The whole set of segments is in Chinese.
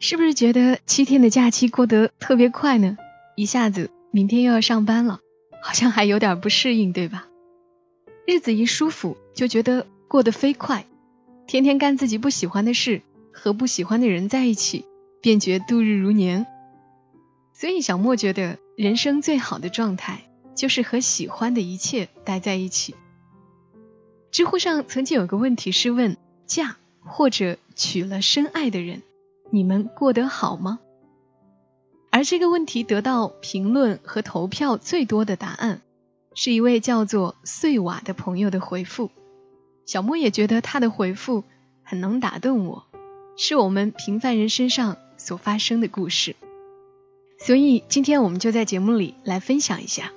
是不是觉得七天的假期过得特别快呢？一下子明天又要上班了，好像还有点不适应，对吧？日子一舒服，就觉得过得飞快，天天干自己不喜欢的事，和不喜欢的人在一起，便觉度日如年。所以小莫觉得，人生最好的状态就是和喜欢的一切待在一起。知乎上曾经有个问题是问：嫁或者娶了深爱的人，你们过得好吗？而这个问题得到评论和投票最多的答案，是一位叫做碎瓦的朋友的回复。小莫也觉得他的回复很能打动我，是我们平凡人身上所发生的故事。所以今天我们就在节目里来分享一下。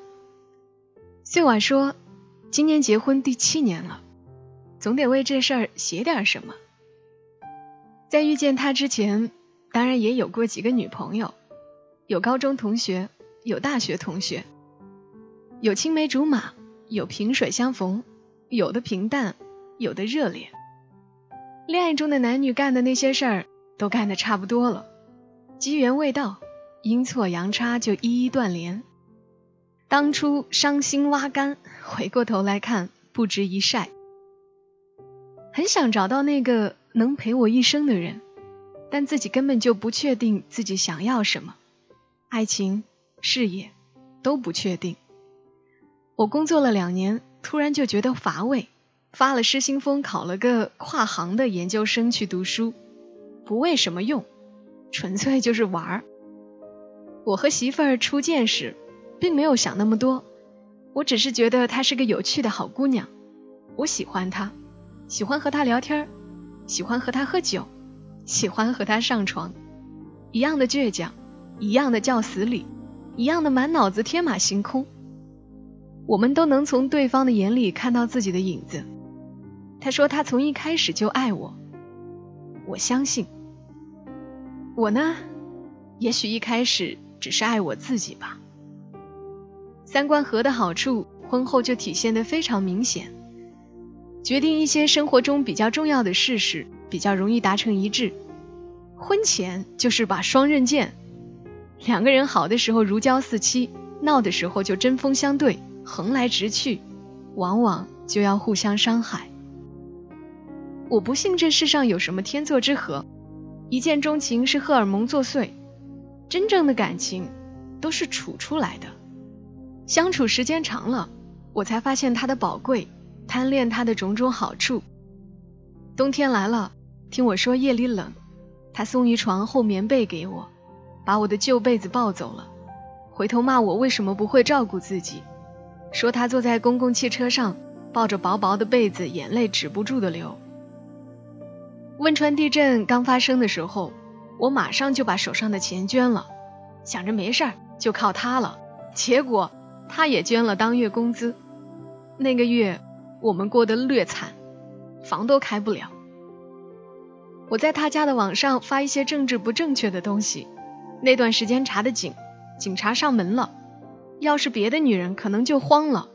碎瓦说，今年结婚第七年了，总得为这事儿写点什么。在遇见他之前，当然也有过几个女朋友，有高中同学，有大学同学，有青梅竹马，有萍水相逢，有的平淡，有的热烈。恋爱中的男女干的那些事儿都干得差不多了，机缘未到，阴错阳差就一一断联。当初伤心挖干，回过头来看，不值一晒。很想找到那个能陪我一生的人，但自己根本就不确定自己想要什么，爱情、事业都不确定。我工作了两年，突然就觉得乏味，发了失心疯，考了个跨行的研究生去读书，不为什么用，纯粹就是玩儿。我和媳妇儿初见时，并没有想那么多，我只是觉得她是个有趣的好姑娘，我喜欢她。喜欢和她聊天，喜欢和他喝酒，喜欢和他上床，一样的倔强，一样的叫死理，一样的满脑子天马行空。我们都能从对方的眼里看到自己的影子。他说他从一开始就爱我，我相信。我呢，也许一开始只是爱我自己吧。三观合的好处，婚后就体现得非常明显。决定一些生活中比较重要的事时，比较容易达成一致。婚前就是把双刃剑，两个人好的时候如胶似漆，闹的时候就针锋相对，横来直去，往往就要互相伤害。我不信这世上有什么天作之合，一见钟情是荷尔蒙作祟，真正的感情都是处出来的。相处时间长了，我才发现它的宝贵。贪恋他的种种好处。冬天来了，听我说夜里冷，他送一床厚棉被给我，把我的旧被子抱走了，回头骂我为什么不会照顾自己，说他坐在公共汽车上抱着薄薄的被子，眼泪止不住的流。汶川地震刚发生的时候，我马上就把手上的钱捐了，想着没事儿就靠他了，结果他也捐了当月工资，那个月。我们过得略惨，房都开不了。我在他家的网上发一些政治不正确的东西，那段时间查的紧，警察上门了。要是别的女人，可能就慌了。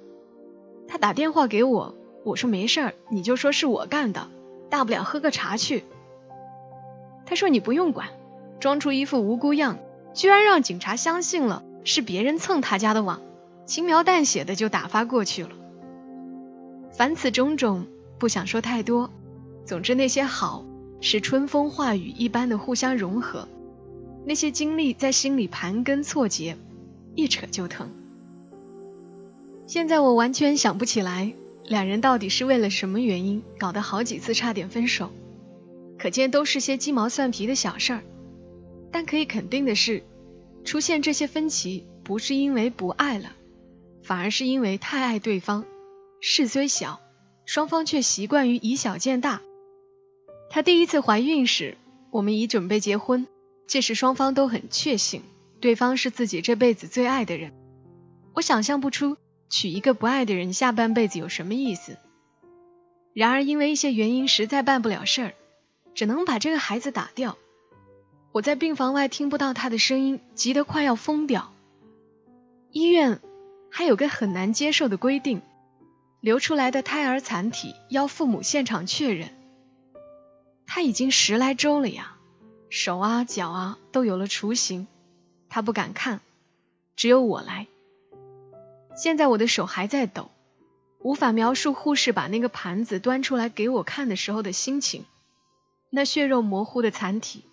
他打电话给我，我说没事儿，你就说是我干的，大不了喝个茶去。他说你不用管，装出一副无辜样，居然让警察相信了是别人蹭他家的网，轻描淡写的就打发过去了。凡此种种，不想说太多。总之，那些好是春风化雨一般的互相融合，那些经历在心里盘根错节，一扯就疼。现在我完全想不起来，两人到底是为了什么原因搞得好几次差点分手。可见都是些鸡毛蒜皮的小事儿。但可以肯定的是，出现这些分歧不是因为不爱了，反而是因为太爱对方。事虽小，双方却习惯于以小见大。她第一次怀孕时，我们已准备结婚，届时双方都很确信对方是自己这辈子最爱的人。我想象不出娶一个不爱的人下半辈子有什么意思。然而因为一些原因实在办不了事儿，只能把这个孩子打掉。我在病房外听不到他的声音，急得快要疯掉。医院还有个很难接受的规定，流出来的胎儿残体要父母现场确认。他已经十来周了呀，手啊脚啊都有了雏形，他不敢看，只有我来。现在我的手还在抖，无法描述护士把那个盘子端出来给我看的时候的心情。那血肉模糊的残体。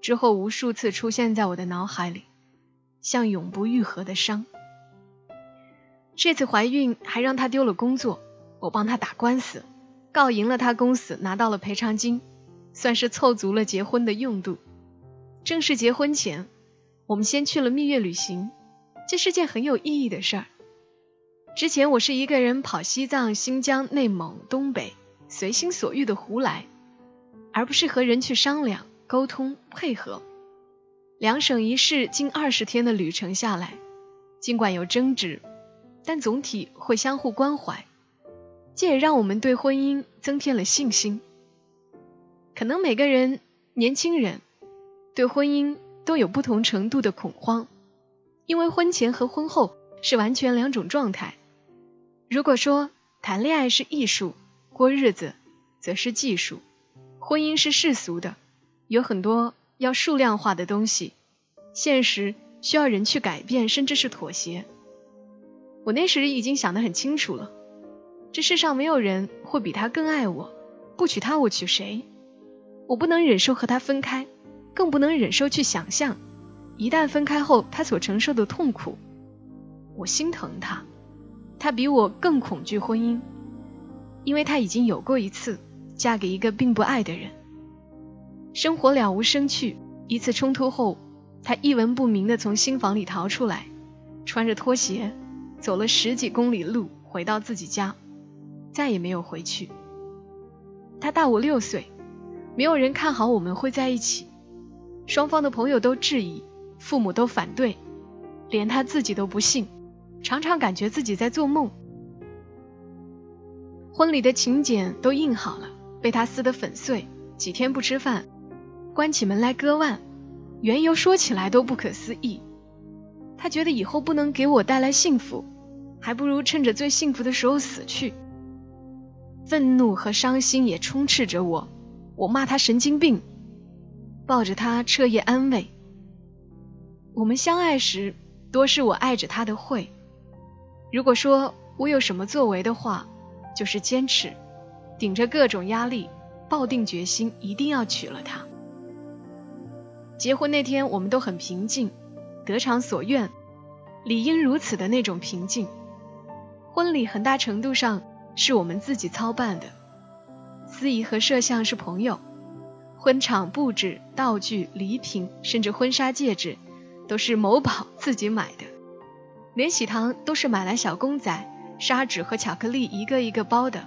之后无数次出现在我的脑海里，像永不愈合的伤。这次怀孕还让她丢了工作，我帮她打官司，告赢了她公司，拿到了赔偿金，算是凑足了结婚的用度。正式结婚前，我们先去了蜜月旅行，这是件很有意义的事儿。之前我是一个人跑西藏、新疆、内蒙、东北，随心所欲的胡来，而不是和人去商量。沟通配合，两省一市近二十天的旅程下来，尽管有争执，但总体会相互关怀，这也让我们对婚姻增添了信心。可能每个人年轻人对婚姻都有不同程度的恐慌，因为婚前和婚后是完全两种状态。如果说谈恋爱是艺术，过日子则是技术，婚姻是世俗的。有很多要数量化的东西，现实需要人去改变，甚至是妥协。我那时已经想得很清楚了，这世上没有人会比他更爱我，不娶她我娶谁？我不能忍受和他分开，更不能忍受去想象一旦分开后他所承受的痛苦。我心疼他，他比我更恐惧婚姻，因为他已经有过一次嫁给一个并不爱的人。生活了无生趣。一次冲突后，他一文不名的从新房里逃出来，穿着拖鞋走了十几公里路回到自己家，再也没有回去。他大我六岁，没有人看好我们会在一起，双方的朋友都质疑，父母都反对，连他自己都不信，常常感觉自己在做梦。婚礼的请柬都印好了，被他撕得粉碎，几天不吃饭。关起门来割腕，缘由说起来都不可思议。他觉得以后不能给我带来幸福，还不如趁着最幸福的时候死去。愤怒和伤心也充斥着我，我骂他神经病，抱着他彻夜安慰。我们相爱时，多是我爱着他的会。如果说我有什么作为的话，就是坚持，顶着各种压力，抱定决心，一定要娶了她。结婚那天，我们都很平静，得偿所愿，理应如此的那种平静。婚礼很大程度上是我们自己操办的，司仪和摄像是朋友，婚场布置、道具、礼品，甚至婚纱戒指，都是某宝自己买的，连喜糖都是买来小公仔、砂纸和巧克力一个一个包的，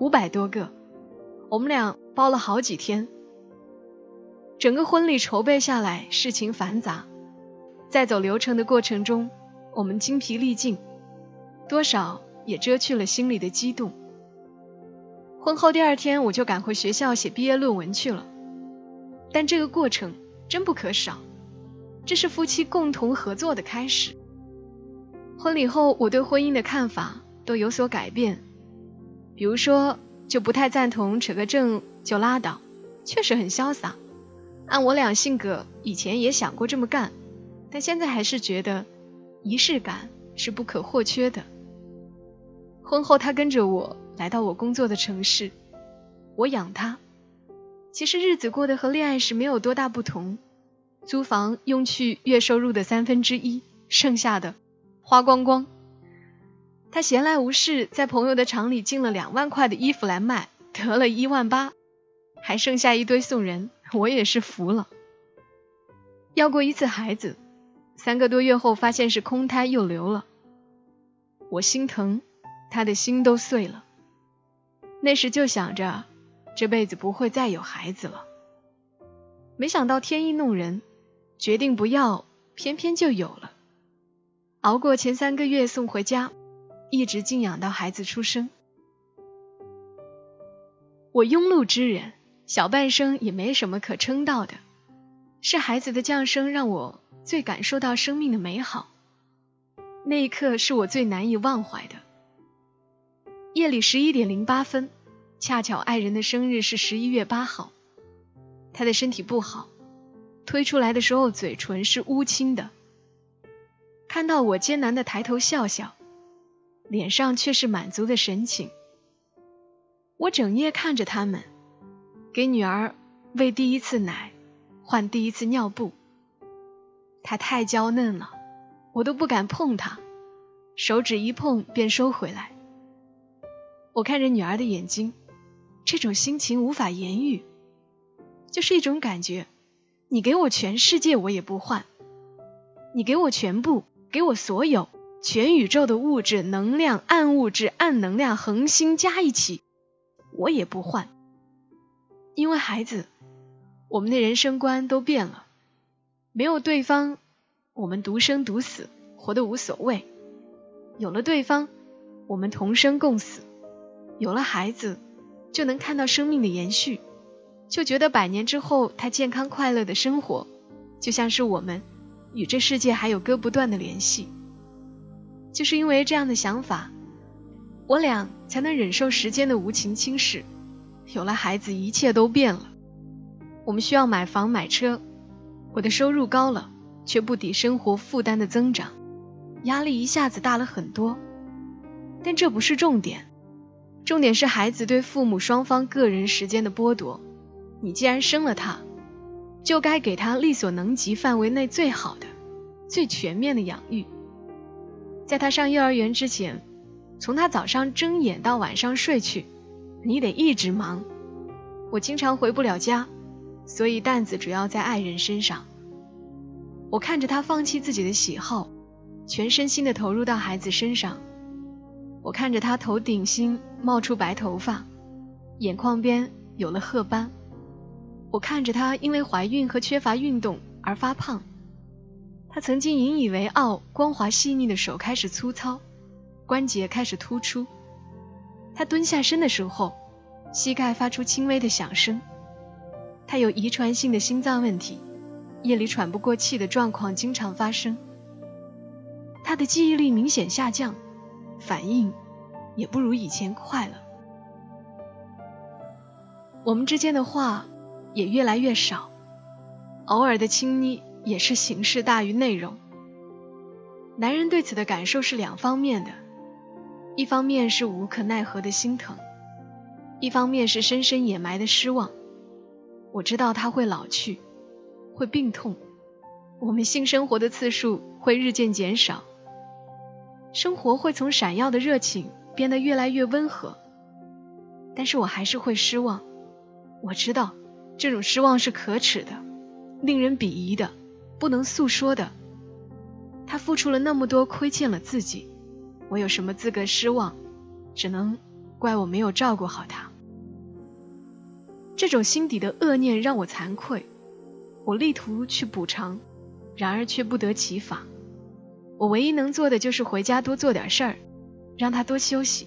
五百多个，我们俩包了好几天。整个婚礼筹备下来，事情繁杂，在走流程的过程中，我们精疲力尽，多少也遮去了心里的激动。婚后第二天，我就赶回学校写毕业论文去了。但这个过程真不可少，这是夫妻共同合作的开始。婚礼后，我对婚姻的看法都有所改变，比如说，就不太赞同扯个证就拉倒，确实很潇洒。按我俩性格，以前也想过这么干，但现在还是觉得仪式感是不可或缺的。婚后，他跟着我来到我工作的城市，我养他。其实日子过得和恋爱时没有多大不同，租房用去月收入的三分之一，剩下的花光光。他闲来无事，在朋友的厂里进了两万块的衣服来卖，得了一万八，还剩下一堆送人。我也是服了，要过一次孩子，三个多月后发现是空胎又流了，我心疼，他的心都碎了。那时就想着这辈子不会再有孩子了。没想到天意弄人，决定不要，偏偏就有了。熬过前三个月送回家，一直静养到孩子出生。我庸碌之人，小半生也没什么可称道的，是孩子的降生让我最感受到生命的美好。那一刻是我最难以忘怀的。夜里十一点零八分，恰巧爱人的生日是十一月八号，他的身体不好，推出来的时候嘴唇是乌青的。看到我艰难的抬头笑笑，脸上却是满足的神情。我整夜看着他们，给女儿喂第一次奶，换第一次尿布。她太娇嫩了，我都不敢碰她，手指一碰便收回来。我看着女儿的眼睛，这种心情无法言喻，就是一种感觉。你给我全世界，我也不换；你给我全部。给我所有全宇宙的物质、能量、暗物质、暗能量、恒星加一起，我也不换。因为孩子，我们的人生观都变了。没有对方，我们独生独死，活得无所谓；有了对方，我们同生共死；有了孩子，就能看到生命的延续，就觉得百年之后他健康快乐的生活，就像是我们。与这世界还有割不断的联系，就是因为这样的想法，我俩才能忍受时间的无情侵蚀。有了孩子，一切都变了。我们需要买房买车，我的收入高了，却不抵生活负担的增长，压力一下子大了很多。但这不是重点，重点是孩子对父母双方个人时间的剥夺。你既然生了他。就该给他力所能及范围内最好的、最全面的养育。在他上幼儿园之前，从他早上睁眼到晚上睡去，你得一直忙。我经常回不了家，所以担子主要在爱人身上。我看着他放弃自己的喜好，全身心的投入到孩子身上。我看着他头顶心冒出白头发，眼眶边有了褐斑。我看着他因为怀孕和缺乏运动而发胖，他曾经引以为傲、光滑细腻的手开始粗糙，关节开始突出。他蹲下身的时候，膝盖发出轻微的响声。他有遗传性的心脏问题，夜里喘不过气的状况经常发生。他的记忆力明显下降，反应也不如以前快了。我们之间的话。也越来越少，偶尔的亲昵也是形式大于内容。男人对此的感受是两方面的，一方面是无可奈何的心疼，一方面是深深掩埋的失望。我知道他会老去，会病痛，我们性生活的次数会日渐减少，生活会从闪耀的热情变得越来越温和，但是我还是会失望。我知道。这种失望是可耻的，令人鄙夷的，不能诉说的。他付出了那么多，亏欠了自己，我有什么资格失望？只能怪我没有照顾好他。这种心底的恶念让我惭愧，我力图去补偿，然而却不得其法。我唯一能做的就是回家多做点事儿，让他多休息。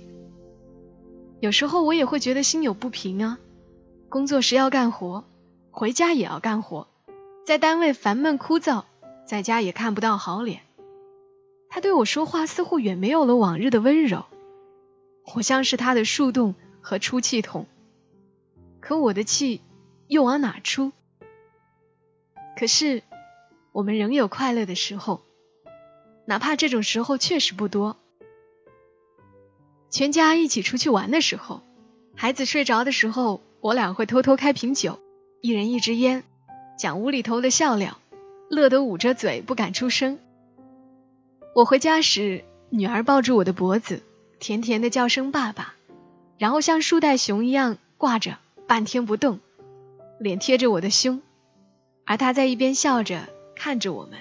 有时候我也会觉得心有不平啊。工作时要干活，回家也要干活，在单位烦闷枯燥，在家也看不到好脸。他对我说话似乎远没有了往日的温柔，我像是他的树洞和出气筒，可我的气又往哪出？可是我们仍有快乐的时候，哪怕这种时候确实不多。全家一起出去玩的时候，孩子睡着的时候。我俩会偷偷开瓶酒，一人一支烟，讲无厘头的笑料，乐得捂着嘴不敢出声。我回家时，女儿抱住我的脖子，甜甜的叫声“爸爸”，然后像树袋熊一样挂着，半天不动，脸贴着我的胸，而他在一边笑着看着我们。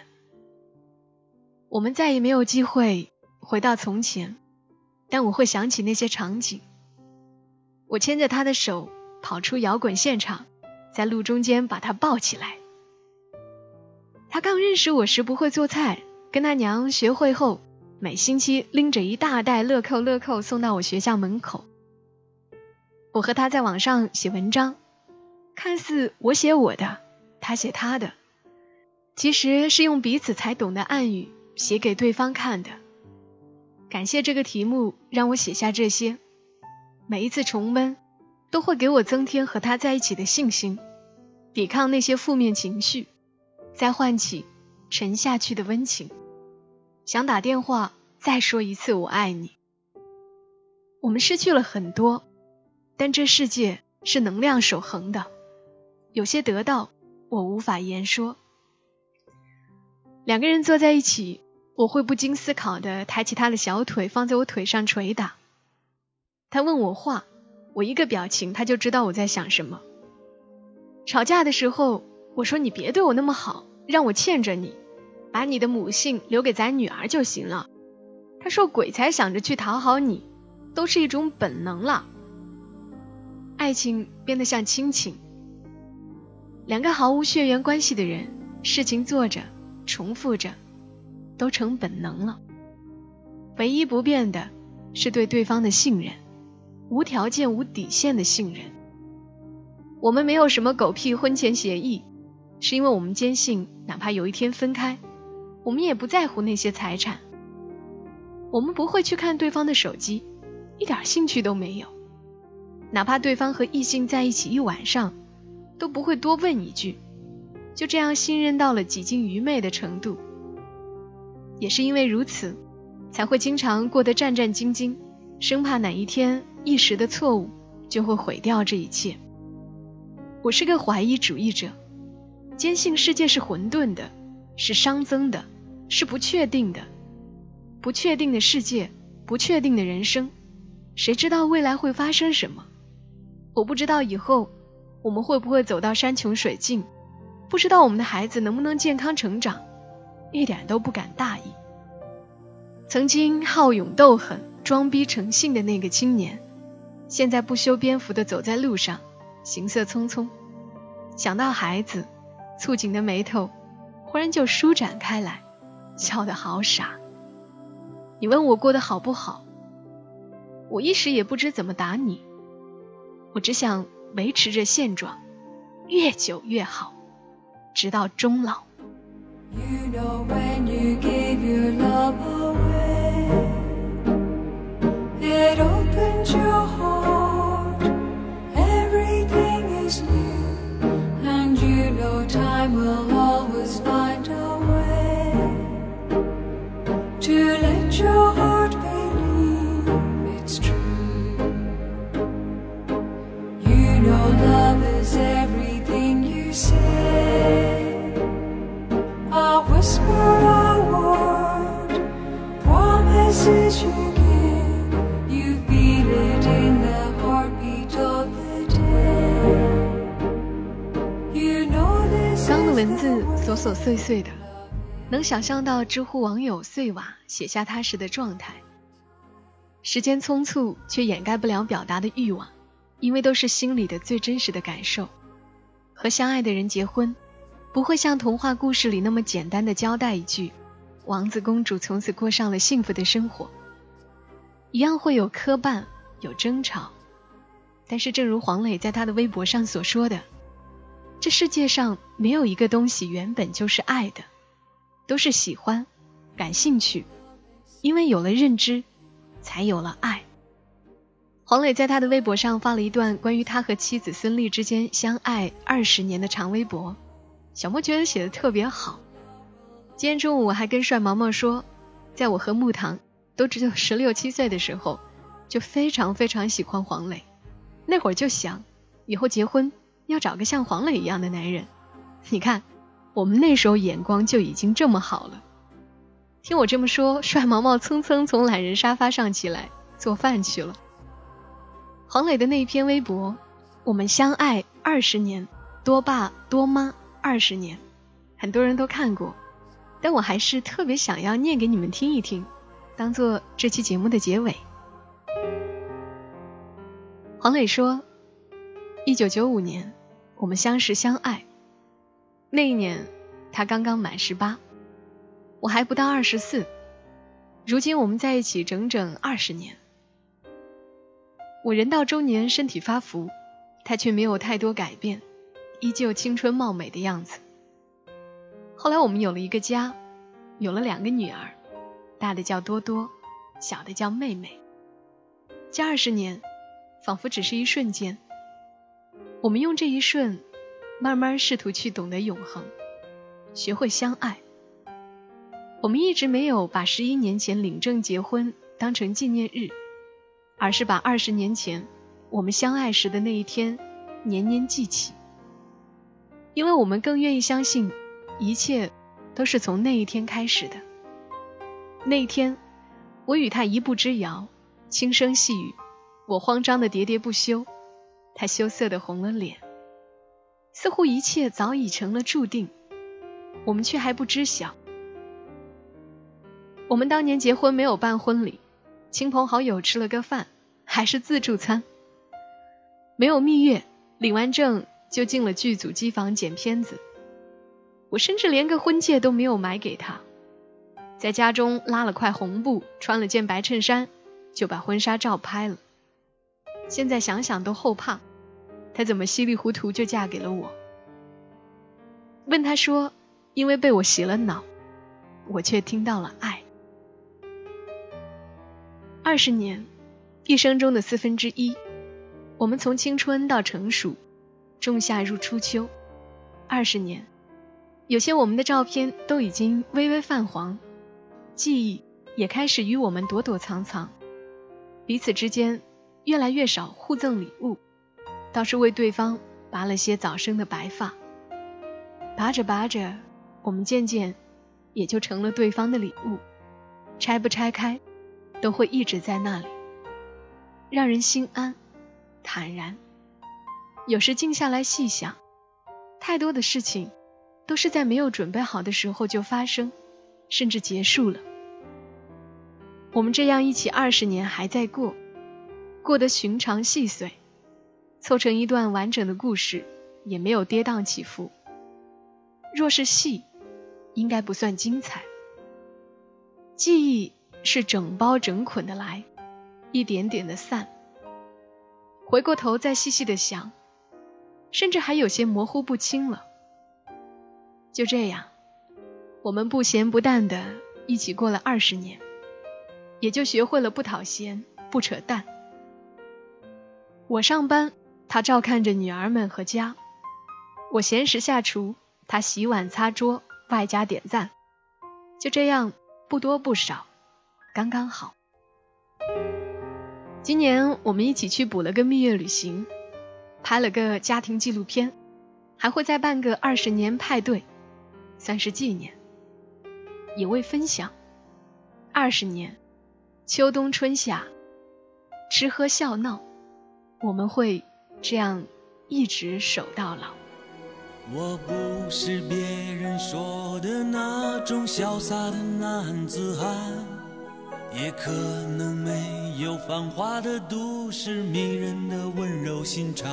我们再也没有机会回到从前，但我会想起那些场景。我牵着他的手。跑出摇滚现场，在路中间把他抱起来。他刚认识我时不会做菜，跟他娘学会后，每星期拎着一大袋乐扣乐扣送到我学校门口。我和他在网上写文章，看似我写我的，他写他的，其实是用彼此才懂的暗语写给对方看的。感谢这个题目让我写下这些，每一次重温都会给我增添和他在一起的信心，抵抗那些负面情绪，再唤起沉下去的温情。想打电话再说一次我爱你。我们失去了很多，但这世界是能量守恒的，有些得到我无法言说。两个人坐在一起。我会不经思考的抬起他的小腿，放在我腿上捶打。他问我话，我一个表情，他就知道我在想什么。吵架的时候，我说你别对我那么好，让我欠着你，把你的母性留给咱女儿就行了。他说鬼才想着去讨好你，都是一种本能了。爱情变得像亲情，两个毫无血缘关系的人，事情做着，重复着。都成本能了，唯一不变的是对对方的信任，无条件、无底线的信任。我们没有什么狗屁婚前协议，是因为我们坚信，哪怕有一天分开，我们也不在乎那些财产。我们不会去看对方的手机，一点兴趣都没有。哪怕对方和异性在一起一晚上，都不会多问一句。就这样信任到了几近愚昧的程度。也是因为如此，才会经常过得战战兢兢，生怕哪一天一时的错误就会毁掉这一切。我是个怀疑主义者，坚信世界是混沌的，是熵增的，是不确定的。不确定的世界，不确定的人生，谁知道未来会发生什么？我不知道以后我们会不会走到山穷水尽，不知道我们的孩子能不能健康成长。一点都不敢大意。曾经好勇斗狠、装逼成性的那个青年，现在不修边幅的走在路上，行色匆匆。想到孩子，蹙紧的眉头忽然就舒展开来，笑得好傻。你问我过得好不好，我一时也不知怎么答你。我只想维持着现状，越久越好，直到终老。You know when you gave your love away, it opens your heart. Everything is new, 琐琐碎碎的，能想象到知乎网友碎瓦写下他时的状态。时间匆促，却掩盖不了表达的欲望，因为都是心里的最真实的感受。和相爱的人结婚。不会像童话故事里那么简单的交代一句，王子公主从此过上了幸福的生活。一样会有磕绊，有争吵。但是正如黄磊在他的微博上所说的，这世界上没有一个东西原本就是爱的，都是喜欢、感兴趣，因为有了认知，才有了爱。黄磊在他的微博上发了一段关于他和妻子孙俪之间相爱二十年的长微博。小莫觉得写的特别好。今天中午我还跟帅毛毛说，在我和木糖都只有十六七岁的时候，就非常非常喜欢黄磊。那会儿就想，以后结婚要找个像黄磊一样的男人。你看，我们那时候眼光就已经这么好了。听我这么说，帅毛毛蹭蹭从懒人沙发上起来做饭去了。黄磊的那篇微博，我们相爱二十年，多爸多妈。二十年，很多人都看过，但我还是特别想要念给你们听一听，当做这期节目的结尾。黄磊说：“一九九五年，我们相识相爱。那一年，他刚刚满十八，我还不到二十四。如今我们在一起整整二十年。我人到中年，身体发福，他却没有太多改变，依旧青春貌美的样子。后来我们有了一个家，有了两个女儿，大的叫多多，小的叫妹妹。这二十年，仿佛只是一瞬间。我们用这一瞬，慢慢试图去懂得永恒，学会相爱。我们一直没有把十一年前领证结婚当成纪念日，而是把二十年前我们相爱时的那一天年年记起，因为我们更愿意相信，一切都是从那一天开始的。那一天，我与他一步之遥。轻声细语，我慌张的喋喋不休，他羞涩的红了脸，似乎一切早已成了注定，我们却还不知晓。我们当年结婚没有办婚礼，亲朋好友吃了个饭，还是自助餐，没有蜜月，领完证就进了剧组机房剪片子，我甚至连个婚戒都没有买给他，在家中拉了块红布，穿了件白衬衫。就把婚纱照拍了。现在想想都后怕，她怎么稀里糊涂就嫁给了我？问她说，因为被我洗了脑，我却听到了爱。二十年，一生中的四分之一，我们从青春到成熟，仲夏入初秋。二十年，有些我们的照片都已经微微泛黄，记忆也开始与我们躲躲藏藏。彼此之间越来越少互赠礼物，倒是为对方拔了些早生的白发。拔着拔着，我们渐渐也就成了对方的礼物，拆不拆开，都会一直在那里，让人心安坦然。有时静下来细想，太多的事情都是在没有准备好的时候就发生，甚至结束了。我们这样一起二十年还在过，过得寻常细碎，凑成一段完整的故事，也没有跌宕起伏。若是戏，应该不算精彩。记忆是整包整捆的来，一点点的散。回过头再细细的想，甚至还有些模糊不清了。就这样，我们不咸不淡的一起过了二十年。也就学会了不讨嫌、不扯淡。我上班，他照看着女儿们和家；我闲时下厨，他洗碗擦桌，外加点赞。就这样，不多不少，刚刚好。今年我们一起去补了个蜜月旅行，拍了个家庭纪录片，还会再办个二十年派对，算是纪念，也为分享。二十年。秋冬春夏，吃喝笑闹，我们会这样一直守到老。我不是别人说的那种潇洒的男子汉，也可能没有繁华的都市迷人的温柔心肠。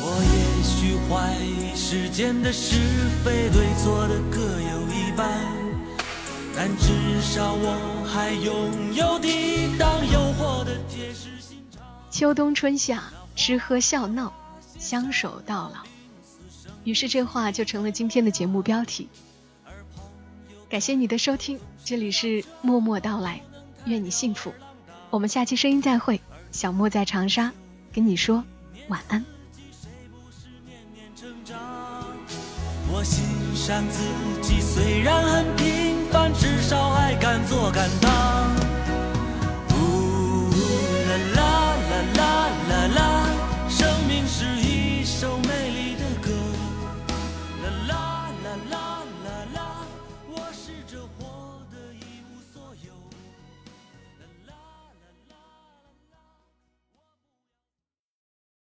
我也许怀疑世间的是非对错的各有一半。但至少我还拥有抵挡诱惑的铁石心肠。秋冬春夏，吃喝笑闹，相守到老。于是这话就成了今天的节目标题。感谢你的收听，这里是默默到来，愿你幸福。我们下期声音再会，小莫在长沙跟你说晚安。我欣赏自己，虽然很平凡，至少还敢做敢当。